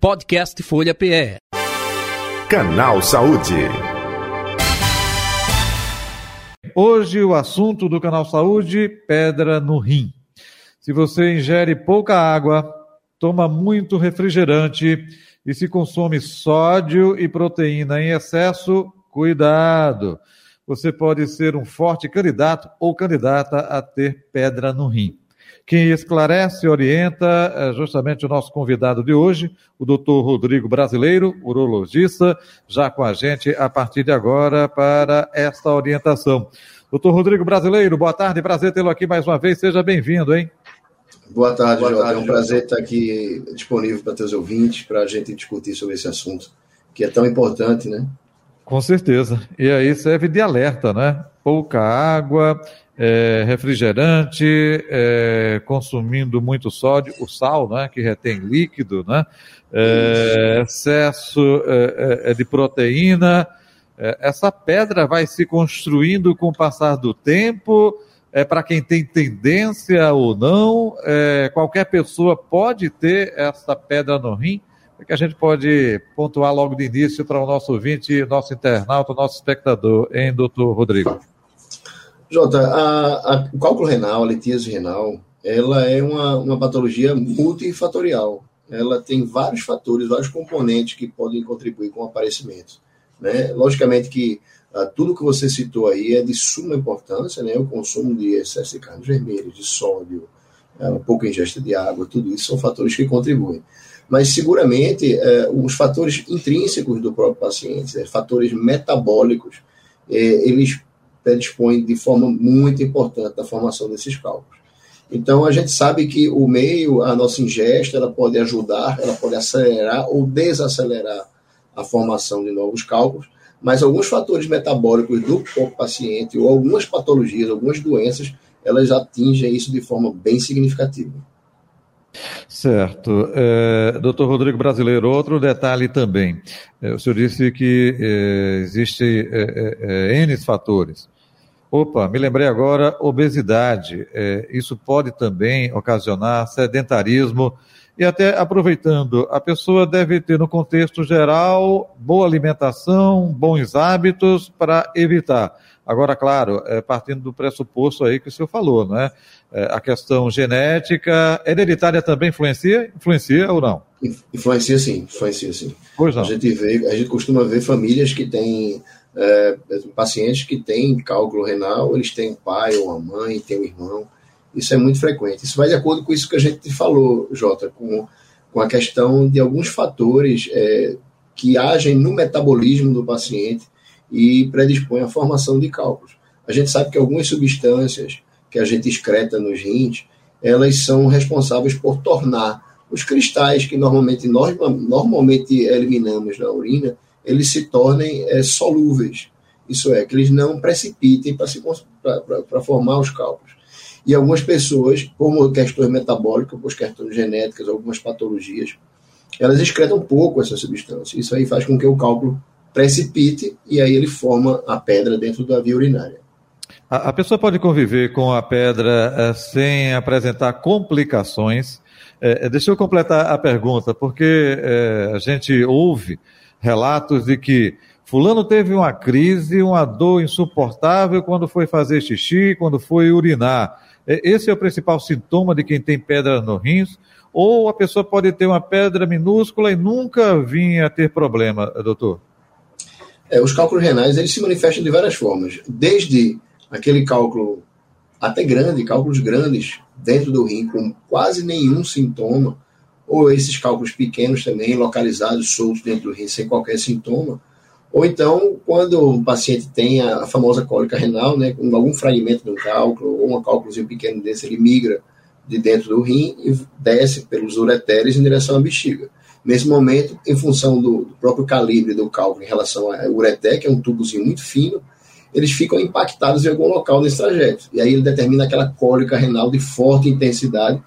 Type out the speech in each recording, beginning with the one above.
Podcast Folha PE. Canal Saúde. Hoje o assunto do Canal Saúde, pedra no rim. Se você ingere pouca água, toma muito refrigerante e se consome sódio e proteína em excesso, cuidado. Você pode ser um forte candidato ou candidata a ter pedra no rim. Quem esclarece e orienta é justamente o nosso convidado de hoje, o doutor Rodrigo Brasileiro, urologista, já com a gente a partir de agora para esta orientação. Doutor Rodrigo Brasileiro, boa tarde, prazer tê-lo aqui mais uma vez, seja bem-vindo, hein? Boa tarde, boa Jota. É um prazer estar aqui disponível para teus ouvintes, para a gente discutir sobre esse assunto, que é tão importante, né? Com certeza. E aí serve de alerta, né? Pouca água, é, refrigerante, é, consumindo muito sódio, o sal, né, que retém líquido, né, é, excesso é, é, é de proteína. essa pedra vai se construindo com o passar do tempo. É para quem tem tendência ou não, qualquer pessoa pode ter essa pedra no rim que a gente pode pontuar logo de início para o nosso ouvinte, nosso internauta, nosso espectador, hein, doutor Rodrigo? Jota, a, a, o cálculo renal, a litíase renal, ela é uma, uma patologia multifatorial. Ela tem vários fatores, vários componentes que podem contribuir com o aparecimento. Né? Logicamente que ah, tudo que você citou aí é de suma importância, né? o consumo de excesso de carne vermelha, de sódio, é, um pouco ingesta de água, tudo isso são fatores que contribuem. Mas seguramente é, os fatores intrínsecos do próprio paciente, é, fatores metabólicos, é, eles predispõe de forma muito importante na formação desses cálculos. Então, a gente sabe que o meio, a nossa ingesta, ela pode ajudar, ela pode acelerar ou desacelerar a formação de novos cálculos, mas alguns fatores metabólicos do paciente ou algumas patologias, algumas doenças, elas atingem isso de forma bem significativa. Certo. É, doutor Rodrigo Brasileiro, outro detalhe também. É, o senhor disse que é, existe é, é, é N fatores. Opa, me lembrei agora, obesidade. É, isso pode também ocasionar sedentarismo. E até aproveitando, a pessoa deve ter, no contexto geral, boa alimentação, bons hábitos para evitar. Agora, claro, é, partindo do pressuposto aí que o senhor falou, né? É, a questão genética, hereditária também influencia? Influencia ou não? Influencia sim, influencia sim. Pois não. A gente, vê, a gente costuma ver famílias que têm é, pacientes que têm cálculo renal, eles têm um pai ou uma mãe, têm um irmão. Isso é muito frequente. Isso vai de acordo com isso que a gente falou, Jota, com, com a questão de alguns fatores é, que agem no metabolismo do paciente e predispõem à formação de cálculos. A gente sabe que algumas substâncias que a gente excreta nos rins, elas são responsáveis por tornar os cristais que normalmente nós normalmente eliminamos na urina, eles se tornem é, solúveis. Isso é, que eles não precipitem para formar os cálculos. E algumas pessoas, por questões metabólicas, por questões genéticas, algumas patologias, elas excretam pouco essa substância. Isso aí faz com que o cálculo precipite e aí ele forma a pedra dentro da via urinária. A, a pessoa pode conviver com a pedra é, sem apresentar complicações. É, deixa eu completar a pergunta, porque a gente ouve relatos de que fulano teve uma crise, uma dor insuportável quando foi fazer xixi, quando foi urinar. Esse é o principal sintoma de quem tem pedra no rins? Ou a pessoa pode ter uma pedra minúscula e nunca vinha ter problema, doutor? É, os cálculos renais eles se manifestam de várias formas, desde aquele cálculo até grande, cálculos grandes dentro do rim com quase nenhum sintoma, ou esses cálculos pequenos também localizados soltos dentro do rim sem qualquer sintoma, ou então quando o paciente tem a famosa cólica renal, né, com algum fragmento do cálculo ou um cálculozinho pequeno desse, ele migra de dentro do rim e desce pelos ureteres em direção à bexiga. Nesse momento, em função do, do próprio calibre do cálculo em relação ao ureter, que é um tubozinho muito fino, eles ficam impactados em algum local nesse trajeto. E aí ele determina aquela cólica renal de forte intensidade,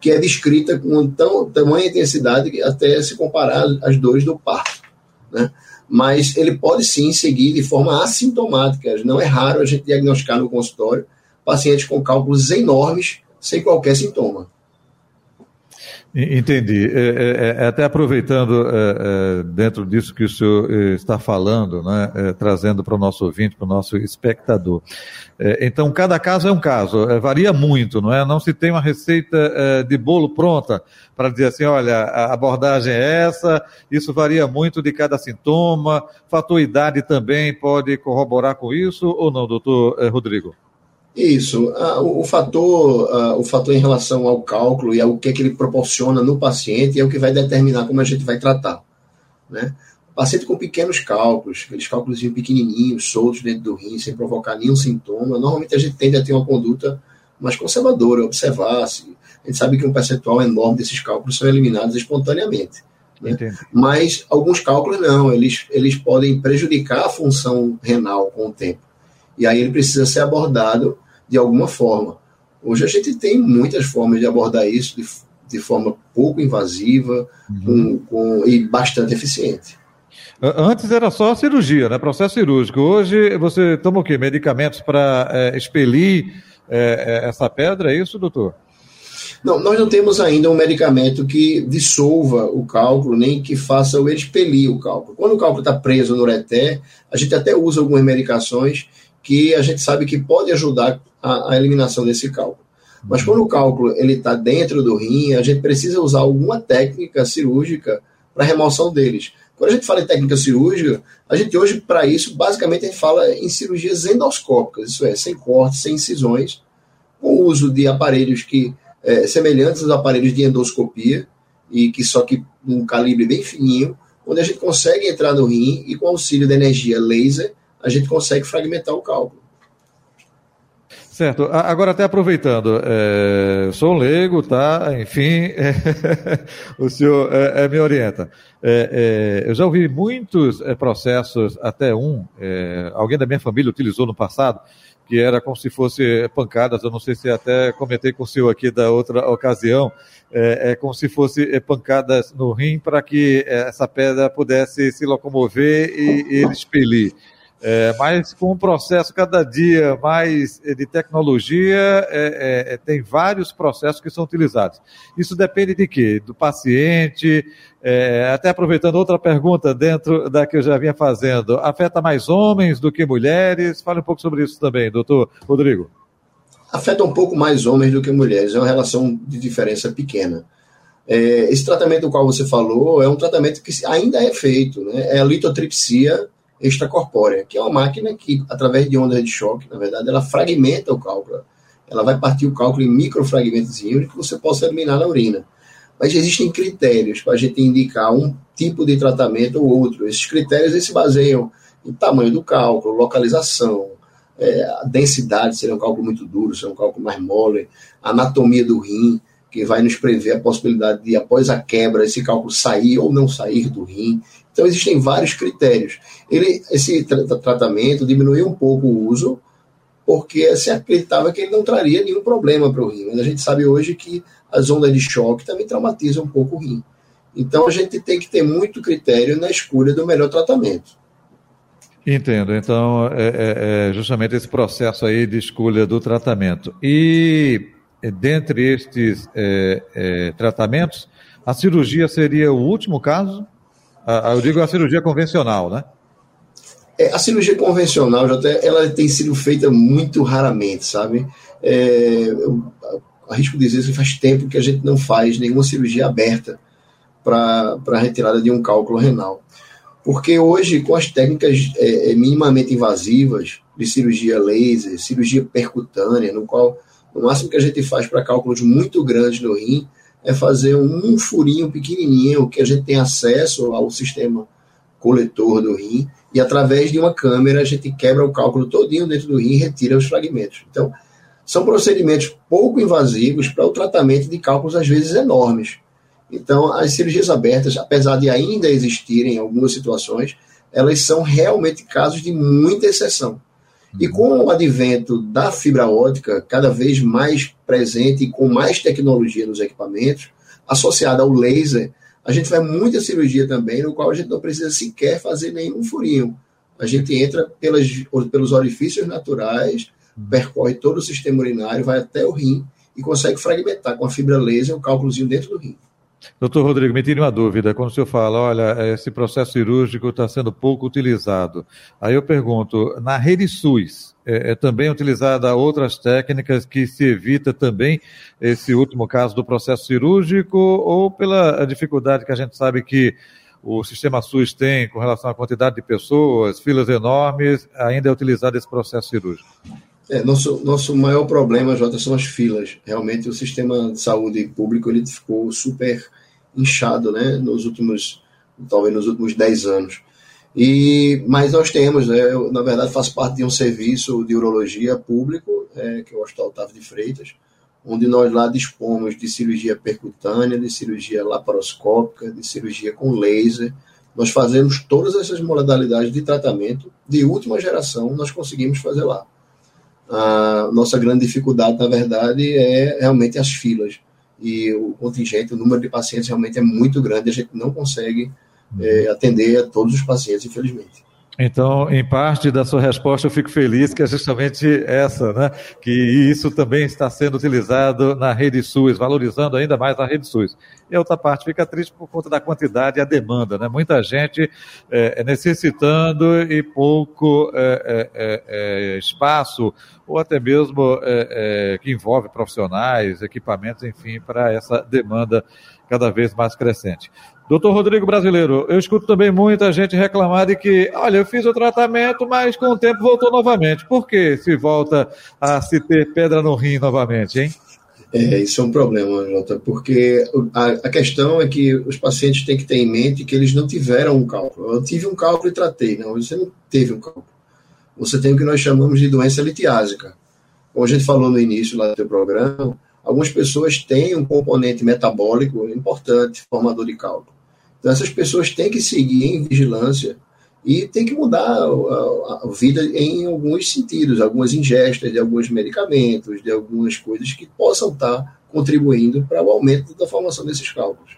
que é descrita com tão, tamanha intensidade que até se comparar às dores do parto. Né? Mas ele pode sim seguir de forma assintomática. Não é raro a gente diagnosticar no consultório pacientes com cálculos enormes sem qualquer sintoma. Entendi. É, é, é, até aproveitando é, é, dentro disso que o senhor é, está falando, né, trazendo para o nosso ouvinte, para o nosso espectador. então, cada caso é um caso, varia muito, não é? Não se tem uma receita de bolo pronta para dizer assim, olha, a abordagem é essa, isso varia muito de cada sintoma, fator idade também pode corroborar com isso ou não, doutor Rodrigo? Isso. Ah, o, fator, ah, o fator em relação ao cálculo e ao que, é que ele proporciona no paciente é o que vai determinar como a gente vai tratar. Né? O paciente com pequenos cálculos, aqueles cálculos pequenininhos, soltos dentro do rim, sem provocar nenhum sintoma, normalmente a gente tende a ter uma conduta mais conservadora, observar se. A gente sabe que um percentual enorme desses cálculos são eliminados espontaneamente. Né? Mas alguns cálculos não, eles, eles podem prejudicar a função renal com o tempo. E aí ele precisa ser abordado de alguma forma. Hoje a gente tem muitas formas de abordar isso de, de forma pouco invasiva uhum. com, com, e bastante eficiente. Antes era só cirurgia, né? Processo cirúrgico. Hoje você toma o quê? Medicamentos para é, expelir é, essa pedra, é isso, doutor? Não, nós não temos ainda um medicamento que dissolva o cálculo, nem que faça o expelir o cálculo. Quando o cálculo está preso no ureter, a gente até usa algumas medicações que a gente sabe que pode ajudar a, a eliminação desse cálculo. Mas quando o cálculo ele está dentro do rim, a gente precisa usar alguma técnica cirúrgica para remoção deles. Quando a gente fala em técnica cirúrgica, a gente hoje, para isso, basicamente a gente fala em cirurgias endoscópicas, isso é, sem cortes, sem incisões, com o uso de aparelhos que é, semelhantes aos aparelhos de endoscopia, e que só que um calibre bem fininho, onde a gente consegue entrar no rim e com auxílio da energia laser, a gente consegue fragmentar o cálculo. Certo. Agora, até aproveitando, é, sou um leigo, tá? Enfim, é, o senhor é, é me orienta. É, é, eu já ouvi muitos é, processos, até um, alguém da minha família utilizou no passado, que era como se fosse pancadas, eu não sei se até comentei com o senhor aqui da outra ocasião, é, como se fosse pancadas no rim para que essa pedra pudesse se locomover e, e expelir. É, mas com um processo cada dia mais de tecnologia, é, é, é, tem vários processos que são utilizados. Isso depende de quê? Do paciente. É, até aproveitando outra pergunta dentro da que eu já vinha fazendo, afeta mais homens do que mulheres? Fale um pouco sobre isso também, doutor Rodrigo. Afeta um pouco mais homens do que mulheres, é uma relação de diferença pequena. É, esse tratamento do qual você falou é um tratamento que ainda é feito, né? é a litotripsia extracorpórea, que é uma máquina que, através de ondas de choque, na verdade, ela fragmenta o cálculo. Ela vai partir o cálculo em microfragmentos que você possa eliminar na urina. Mas existem critérios para a gente indicar um tipo de tratamento ou outro. Esses critérios se baseiam em tamanho do cálculo, localização, é, a densidade, se é um cálculo muito duro, se é um cálculo mais mole, anatomia do rim, que vai nos prever a possibilidade de, após a quebra, esse cálculo sair ou não sair do rim. Então, existem vários critérios. Ele, esse tra tratamento diminuiu um pouco o uso, porque se acreditava que ele não traria nenhum problema para o rim. Mas a gente sabe hoje que as ondas de choque também traumatizam um pouco o rim. Então, a gente tem que ter muito critério na escolha do melhor tratamento. Entendo. Então, é, é, é justamente esse processo aí de escolha do tratamento. E dentre estes é, é, tratamentos, a cirurgia seria o último caso? eu digo a cirurgia convencional, né? É, a cirurgia convencional, já ela tem sido feita muito raramente, sabe? É, eu arrisco dizer que faz tempo que a gente não faz nenhuma cirurgia aberta para a retirada de um cálculo renal. Porque hoje, com as técnicas é, é, minimamente invasivas de cirurgia laser, cirurgia percutânea, no qual o máximo que a gente faz para cálculos muito grandes no rim é fazer um furinho pequenininho que a gente tem acesso ao sistema coletor do rim e através de uma câmera a gente quebra o cálculo todinho dentro do rim e retira os fragmentos. Então, são procedimentos pouco invasivos para o tratamento de cálculos às vezes enormes. Então, as cirurgias abertas, apesar de ainda existirem algumas situações, elas são realmente casos de muita exceção. E com o advento da fibra ótica cada vez mais presente e com mais tecnologia nos equipamentos, associada ao laser, a gente faz muita cirurgia também, no qual a gente não precisa sequer fazer nenhum furinho. A gente entra pelas, pelos orifícios naturais, percorre todo o sistema urinário, vai até o rim e consegue fragmentar com a fibra laser o cálculozinho dentro do rim. Doutor Rodrigo, me tire uma dúvida. Quando o senhor fala, olha, esse processo cirúrgico está sendo pouco utilizado. Aí eu pergunto, na rede SUS, é, é, também utilizada outras técnicas que se evita também esse último caso do processo cirúrgico ou pela dificuldade que a gente sabe que o sistema SUS tem com relação à quantidade de pessoas, filas enormes, ainda é utilizado esse processo cirúrgico? É, nosso, nosso maior problema, Jota, são as filas. Realmente o sistema de saúde público ele ficou super inchado, né, nos últimos, talvez nos últimos 10 anos. E, mas nós temos, né, eu, na verdade, faço parte de um serviço de urologia público, é, que é o Hospital Otávio de Freitas, onde nós lá dispomos de cirurgia percutânea, de cirurgia laparoscópica, de cirurgia com laser. Nós fazemos todas essas modalidades de tratamento de última geração, nós conseguimos fazer lá. A nossa grande dificuldade, na verdade, é realmente as filas. E o contingente, o número de pacientes realmente é muito grande, a gente não consegue é, atender a todos os pacientes, infelizmente. Então, em parte da sua resposta, eu fico feliz que é justamente essa, né? Que isso também está sendo utilizado na rede SUS, valorizando ainda mais a rede SUS. E a outra parte fica triste por conta da quantidade e a demanda, né? Muita gente é, necessitando e pouco é, espaço, ou até mesmo que envolve profissionais, equipamentos, enfim, para essa demanda cada vez mais crescente. Doutor Rodrigo Brasileiro, eu escuto também muita gente reclamar de que, olha, eu fiz o tratamento, mas com o tempo voltou novamente. Por que se volta a se ter pedra no rim novamente, hein? É, isso é um problema, Jota, porque a, a, questão é que os pacientes têm que ter em mente que eles não tiveram um cálculo. Eu tive um cálculo e tratei. Não, você não teve um cálculo. Você tem o que nós chamamos de doença litiásica. Como a gente falou no início lá do teu programa, algumas pessoas têm um componente metabólico importante, formador de cálculo. Então, essas pessoas têm que seguir em vigilância e tem que mudar a, a, vida em alguns sentidos, algumas ingestas de alguns medicamentos, de algumas coisas que possam estar contribuindo para o aumento da formação desses cálculos.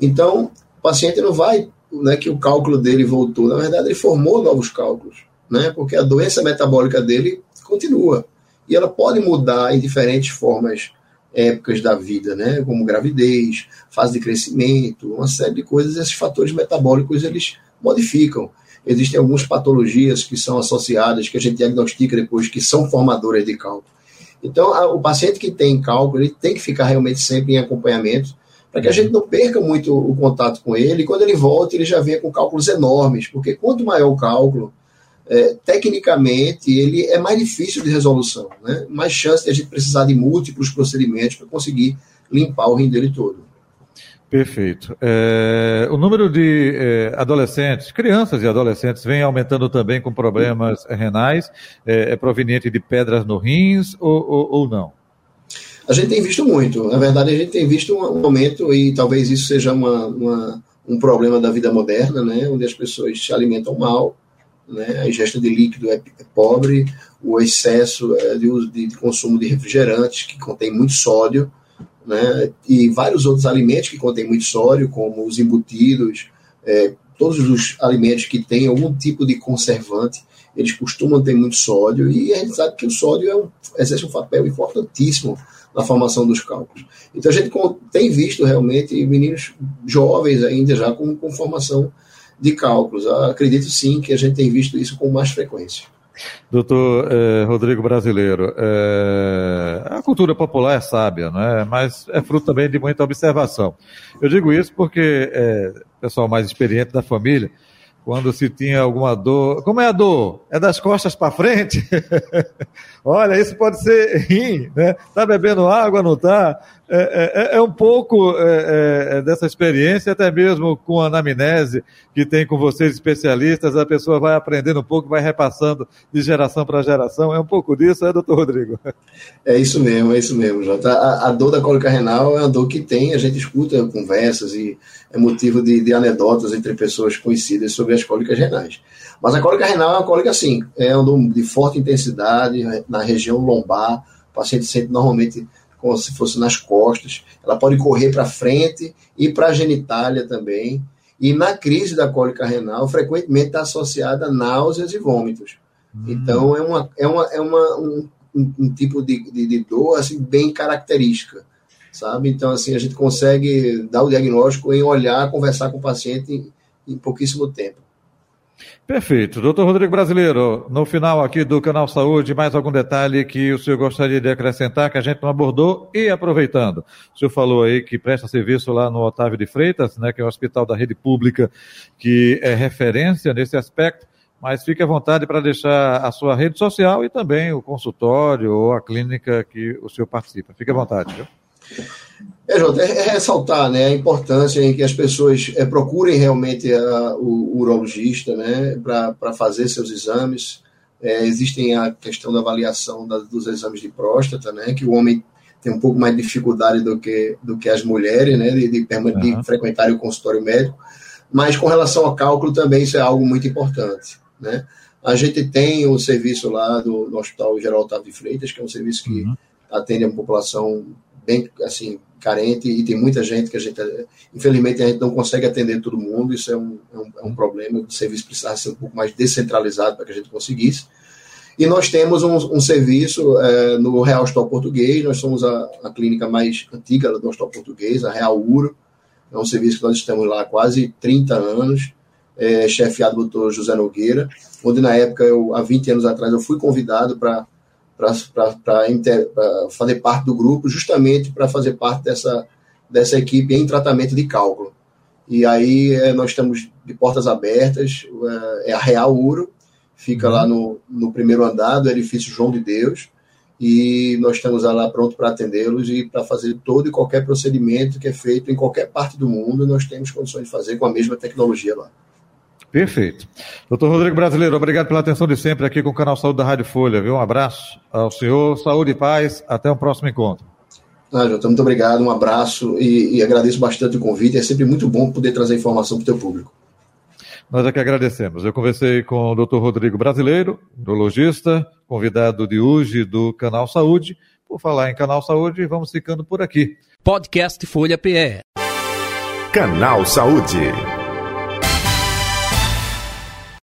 Então, o paciente não vai, né, que o cálculo dele voltou, na verdade ele formou novos cálculos, né, porque a doença metabólica dele continua. E ela pode mudar em diferentes formas épocas da vida, né, como gravidez, fase de crescimento, uma série de coisas, esses fatores metabólicos eles modificam. Existem algumas patologias que são associadas, que a gente diagnostica depois, que são formadoras de cálculo. Então, a, o paciente que tem cálculo, ele tem que ficar realmente sempre em acompanhamento, para que a gente não perca muito o contato com ele, e quando ele volta, ele já vem com cálculos enormes, porque quanto maior o cálculo, é, tecnicamente ele é mais difícil de resolução, né? mais chance de a gente precisar de múltiplos procedimentos para conseguir limpar o rim dele todo. Perfeito. É, o número de é, adolescentes, crianças e adolescentes, vem aumentando também com problemas renais. É, é proveniente de pedras no rins ou, ou, ou, não? A gente tem visto muito. Na verdade, a gente tem visto um aumento e talvez isso seja uma, uma, um problema da vida moderna, né? onde as pessoas se alimentam mal, né? a ingesta de líquido é, é pobre, o excesso é, de, uso, de, de, consumo de refrigerantes, que contém muito sódio, né? e vários outros alimentos que contêm muito sódio, como os embutidos, é, todos os alimentos que têm algum tipo de conservante, eles costumam ter muito sódio, e a gente sabe que o sódio é um, exerce um papel importantíssimo na formação dos cálculos. Então a gente tem visto realmente meninos jovens ainda já com, com formação de cálculos. Eu acredito sim que a gente tem visto isso com mais frequência. Doutor eh, Rodrigo Brasileiro, eh, a cultura popular é sábia, não é? mas é fruto também de muita observação. Eu digo isso porque é, pessoal mais experiente da família, quando se tinha alguma dor. Como é a dor? É das costas para frente? Olha, isso pode ser rim, né? Tá bebendo água, não tá? É, é, é um pouco é, é, dessa experiência, até mesmo com a anamnese que tem com vocês especialistas, a pessoa vai aprendendo um pouco, vai repassando de geração para geração. É um pouco disso, é, doutor Rodrigo? É isso mesmo, é isso mesmo, Jota. A, a dor da cólica renal é uma dor que tem, a gente escuta conversas e é motivo de, de anedotas entre pessoas conhecidas sobre as cólicas renais. Mas a cólica renal é uma cólica assim, é uma dor de forte intensidade na região lombar, o paciente sente normalmente como se fosse nas costas, ela pode correr para frente e para a genitália também. E na crise da cólica renal, frequentemente está associada a náuseas e vômitos. Hum. Então, é, uma, é, uma, é uma, um, um, tipo de, de, de, dor assim, bem característica. sabe? Então, assim, a gente consegue dar o diagnóstico em olhar, conversar com o paciente em, em pouquíssimo tempo. Perfeito. Doutor Rodrigo Brasileiro, no final aqui do Canal Saúde, mais algum detalhe que o senhor gostaria de acrescentar que a gente não abordou? E aproveitando, o senhor falou aí que presta serviço lá no Otávio de Freitas, né, que é um hospital da rede pública que é referência nesse aspecto, mas fique à vontade para deixar a sua rede social e também o consultório ou a clínica que o senhor participa. Fique à vontade, viu? É, Jota, é, é ressaltar né, a importância em que as pessoas é, procurem realmente a, o, o, urologista né, para fazer seus exames. É, existem a questão da avaliação da, dos exames de próstata, né, que o homem tem um pouco mais de dificuldade do que, do que as mulheres, né, de, de, de uhum. frequentar o consultório médico. Mas com relação ao cálculo também isso é algo muito importante. Né? A gente tem o serviço lá do, do Hospital Geral Otávio de Freitas, que é um serviço que uhum. atende a população bem assim carente e tem muita gente que a gente infelizmente a gente não consegue atender todo mundo. Isso é um, é um, é um problema. O serviço precisava ser um pouco mais descentralizado para que a gente conseguisse. E nós temos um, um serviço é, no Real Hospital Português. Nós somos a, a, clínica mais antiga do Hospital Português a Real Uro. É um serviço que nós estamos lá há quase 30 anos é, chefiado pelo doutor José Nogueira onde na época eu há 20 anos atrás eu fui convidado para para fazer parte do grupo, justamente para fazer parte dessa, dessa equipe em tratamento de cálculo. E aí é, nós estamos de portas abertas, é, é a Real Uro, fica lá no, no primeiro andar do edifício João de Deus, e nós estamos lá pronto para atendê-los e para fazer todo e qualquer procedimento que é feito em qualquer parte do mundo, nós temos condições de fazer com a mesma tecnologia lá. Perfeito. Doutor Rodrigo Brasileiro, obrigado pela atenção de sempre aqui com o canal Saúde da Rádio Folha, viu? Um abraço ao senhor, saúde e paz, até o próximo encontro. Ah, Jota, muito obrigado, um abraço e, e, agradeço bastante o convite. É sempre muito bom poder trazer informação para o teu público. Nós aqui agradecemos. Eu conversei com o doutor Rodrigo Brasileiro, urologista, convidado de hoje do Canal Saúde. Por falar em Canal Saúde, vamos ficando por aqui. Podcast Folha PE. Canal Saúde.